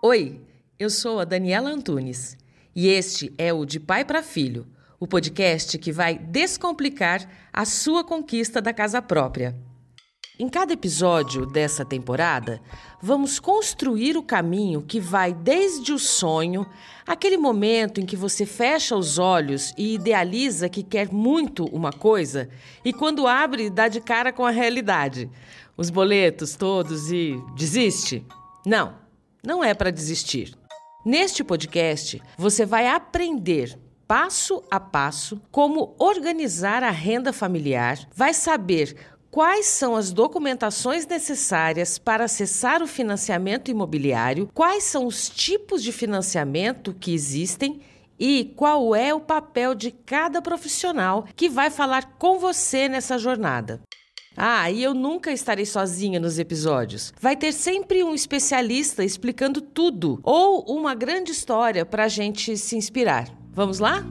Oi, eu sou a Daniela Antunes e este é o De Pai para Filho, o podcast que vai descomplicar a sua conquista da casa própria. Em cada episódio dessa temporada, vamos construir o caminho que vai desde o sonho, aquele momento em que você fecha os olhos e idealiza que quer muito uma coisa, e quando abre, dá de cara com a realidade. Os boletos todos e desiste? Não, não é para desistir. Neste podcast, você vai aprender passo a passo como organizar a renda familiar, vai saber quais são as documentações necessárias para acessar o financiamento imobiliário, quais são os tipos de financiamento que existem e qual é o papel de cada profissional que vai falar com você nessa jornada. Ah, e eu nunca estarei sozinha nos episódios. Vai ter sempre um especialista explicando tudo ou uma grande história para a gente se inspirar. Vamos lá?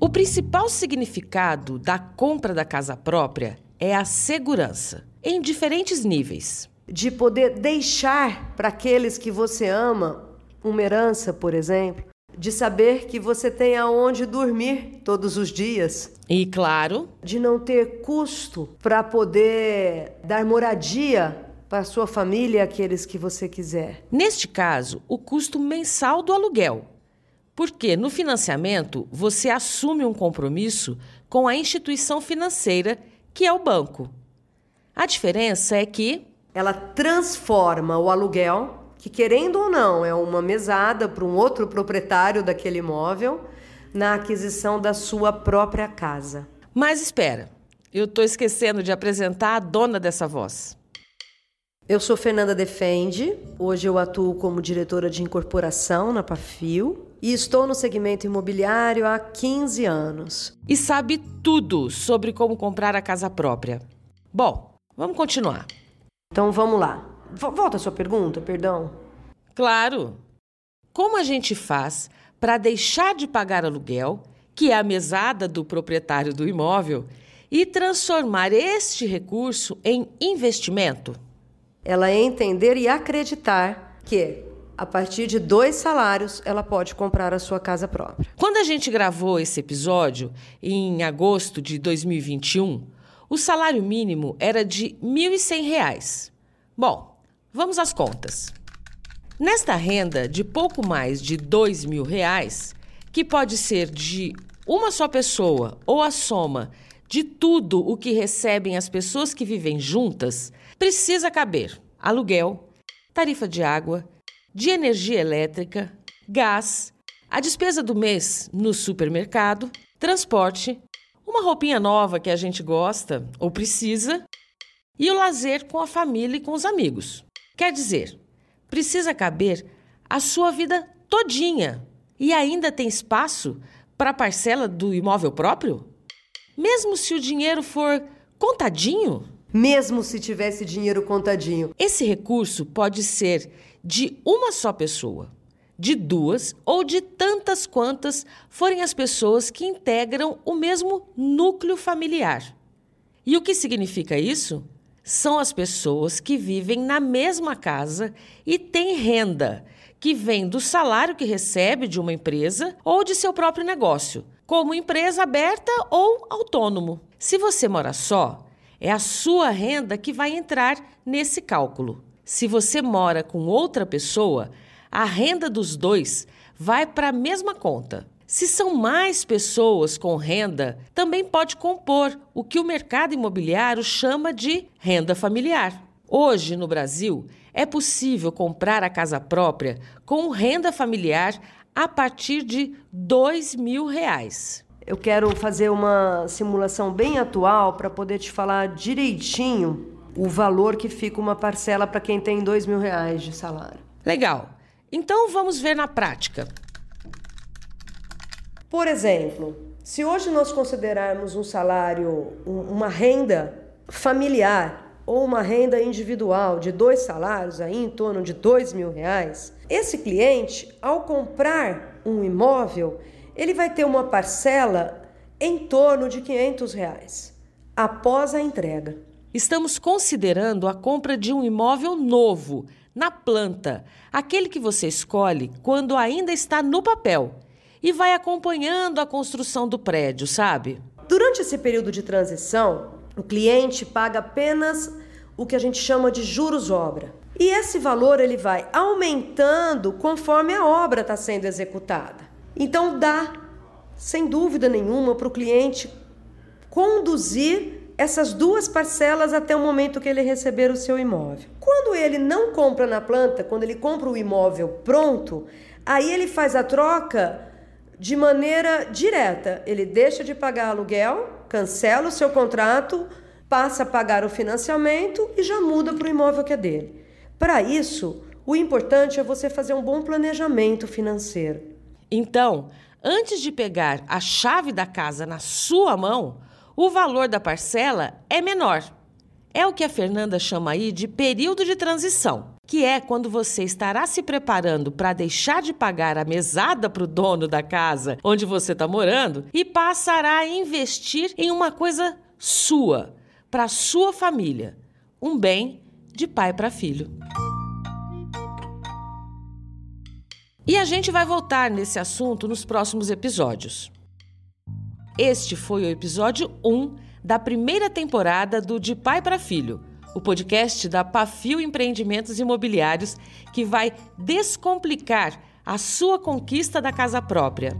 O principal significado da compra da casa própria é a segurança, em diferentes níveis. De poder deixar para aqueles que você ama uma herança, por exemplo, de saber que você tem aonde dormir todos os dias. E claro, de não ter custo para poder dar moradia para sua família e aqueles que você quiser. Neste caso, o custo mensal do aluguel, porque no financiamento você assume um compromisso com a instituição financeira, que é o banco. A diferença é que ela transforma o aluguel, que querendo ou não é uma mesada para um outro proprietário daquele imóvel, na aquisição da sua própria casa. Mas espera, eu estou esquecendo de apresentar a dona dessa voz. Eu sou Fernanda Defende, hoje eu atuo como diretora de incorporação na Pafio e estou no segmento imobiliário há 15 anos. E sabe tudo sobre como comprar a casa própria. Bom, vamos continuar. Então vamos lá. Volta a sua pergunta, perdão. Claro. Como a gente faz para deixar de pagar aluguel, que é a mesada do proprietário do imóvel, e transformar este recurso em investimento? Ela é entender e acreditar que a partir de dois salários, ela pode comprar a sua casa própria. Quando a gente gravou esse episódio, em agosto de 2021, o salário mínimo era de R$ 1.100. Bom, vamos às contas. Nesta renda de pouco mais de R$ 2.000, que pode ser de uma só pessoa ou a soma de tudo o que recebem as pessoas que vivem juntas, precisa caber aluguel, tarifa de água, de energia elétrica, gás, a despesa do mês no supermercado, transporte, uma roupinha nova que a gente gosta ou precisa e o lazer com a família e com os amigos. Quer dizer, precisa caber a sua vida todinha e ainda tem espaço para a parcela do imóvel próprio? Mesmo se o dinheiro for contadinho? Mesmo se tivesse dinheiro contadinho. Esse recurso pode ser de uma só pessoa, de duas ou de tantas quantas forem as pessoas que integram o mesmo núcleo familiar. E o que significa isso? São as pessoas que vivem na mesma casa e têm renda, que vem do salário que recebe de uma empresa ou de seu próprio negócio, como empresa aberta ou autônomo. Se você mora só, é a sua renda que vai entrar nesse cálculo. Se você mora com outra pessoa, a renda dos dois vai para a mesma conta. Se são mais pessoas com renda, também pode compor o que o mercado imobiliário chama de renda familiar. Hoje, no Brasil, é possível comprar a casa própria com renda familiar a partir de dois mil reais. Eu quero fazer uma simulação bem atual para poder te falar direitinho o valor que fica uma parcela para quem tem dois mil reais de salário. Legal. Então vamos ver na prática. Por exemplo, se hoje nós considerarmos um salário, uma renda familiar ou uma renda individual de dois salários, aí em torno de dois mil reais, esse cliente, ao comprar um imóvel, ele vai ter uma parcela em torno de 500 reais após a entrega. Estamos considerando a compra de um imóvel novo, na planta, aquele que você escolhe quando ainda está no papel e vai acompanhando a construção do prédio, sabe? Durante esse período de transição, o cliente paga apenas o que a gente chama de juros obra. E esse valor ele vai aumentando conforme a obra está sendo executada. Então dá, sem dúvida nenhuma, para o cliente conduzir essas duas parcelas até o momento que ele receber o seu imóvel. Quando ele não compra na planta, quando ele compra o imóvel pronto, aí ele faz a troca de maneira direta. Ele deixa de pagar aluguel, cancela o seu contrato, passa a pagar o financiamento e já muda para o imóvel que é dele. Para isso, o importante é você fazer um bom planejamento financeiro. Então, antes de pegar a chave da casa na sua mão, o valor da parcela é menor. É o que a Fernanda chama aí de período de transição, que é quando você estará se preparando para deixar de pagar a mesada para o dono da casa onde você está morando e passará a investir em uma coisa sua, para sua família, um bem de pai para filho. E a gente vai voltar nesse assunto nos próximos episódios. Este foi o episódio 1 da primeira temporada do De Pai para Filho, o podcast da Pafio Empreendimentos Imobiliários que vai descomplicar a sua conquista da casa própria.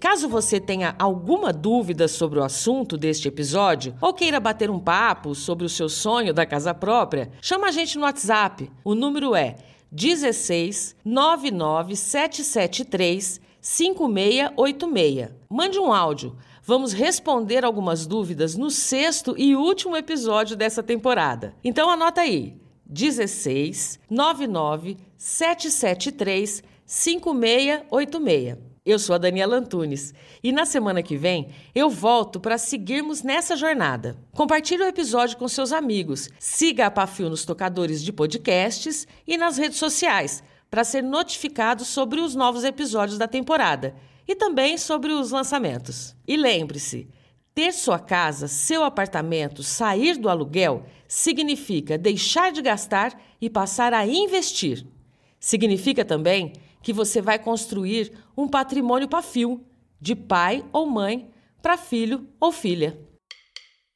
Caso você tenha alguma dúvida sobre o assunto deste episódio ou queira bater um papo sobre o seu sonho da casa própria, chama a gente no WhatsApp. O número é 16 99773 5686. Mande um áudio. Vamos responder algumas dúvidas no sexto e último episódio dessa temporada. Então anota aí: 16 99 773 5686. Eu sou a Daniela Antunes e na semana que vem eu volto para seguirmos nessa jornada. Compartilhe o episódio com seus amigos, siga a Pafio nos tocadores de podcasts e nas redes sociais para ser notificado sobre os novos episódios da temporada e também sobre os lançamentos. E lembre-se, ter sua casa, seu apartamento, sair do aluguel significa deixar de gastar e passar a investir. Significa também que você vai construir um patrimônio para fio, de pai ou mãe para filho ou filha.